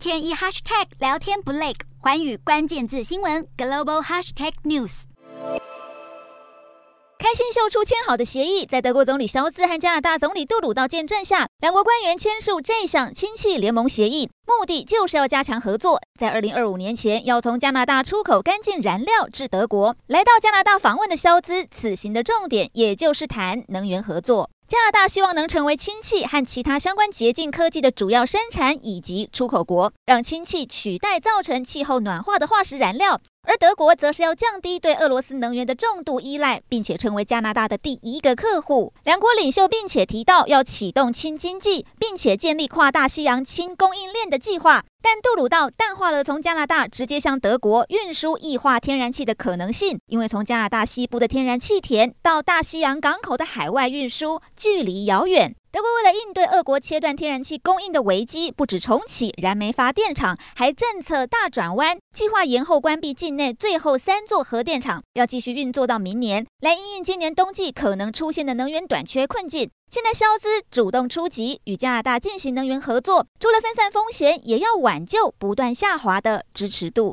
天一 hashtag 聊天不累，环宇关键字新闻 global hashtag news。开心秀出签好的协议，在德国总理肖兹和加拿大总理杜鲁道见证下，两国官员签署这项亲戚联盟协议，目的就是要加强合作，在二零二五年前要从加拿大出口干净燃料至德国。来到加拿大访问的肖兹，此行的重点也就是谈能源合作。加拿大希望能成为氢气和其他相关洁净科技的主要生产以及出口国，让氢气取代造成气候暖化的化石燃料。而德国则是要降低对俄罗斯能源的重度依赖，并且成为加拿大的第一个客户。两国领袖并且提到要启动氢经济，并且建立跨大西洋氢供应链的计划。但杜鲁道淡化了从加拿大直接向德国运输液化天然气的可能性，因为从加拿大西部的天然气田到大西洋港口的海外运输距离遥远。德国为了应对俄国切断天然气供应的危机，不止重启燃煤发电厂，还政策大转弯，计划延后关闭境内最后三座核电厂，要继续运作到明年，来应应今年冬季可能出现的能源短缺困境。现在肖兹主动出击，与加拿大进行能源合作，除了分散风险，也要挽救不断下滑的支持度。